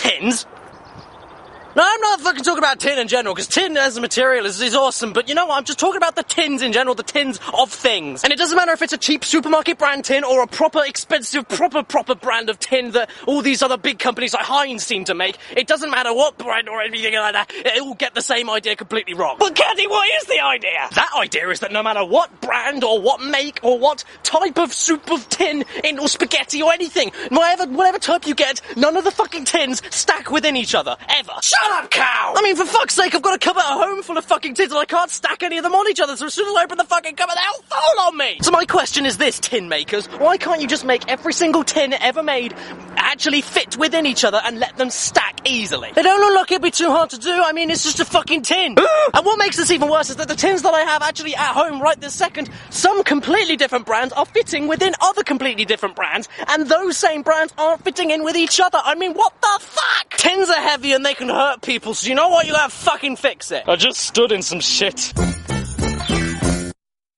tins no, I'm not fucking talking about tin in general, because tin as a material is, is awesome, but you know what? I'm just talking about the tins in general, the tins of things. And it doesn't matter if it's a cheap supermarket brand tin or a proper expensive, proper, proper brand of tin that all these other big companies like Heinz seem to make. It doesn't matter what brand or anything like that, it all get the same idea completely wrong. But Caddy, what is the idea? That idea is that no matter what brand or what make or what type of soup of tin in or spaghetti or anything, whatever, whatever type you get, none of the fucking tins stack within each other, ever. Shut up, cow! I mean, for fuck's sake, I've got a cupboard at home full of fucking tins and I can't stack any of them on each other, so as soon as I open the fucking cupboard, they all fall on me! So my question is this, tin makers, why can't you just make every single tin ever made actually fit within each other and let them stack easily? They don't look like it'd be too hard to do, I mean, it's just a fucking tin. and what makes this even worse is that the tins that I have actually at home right this second, some completely different brands are fitting within other completely different brands, and those same brands aren't fitting in with each other. I mean, what the fuck? Tins are heavy and they can hurt people, so you know what? You gotta fucking fix it. I just stood in some shit.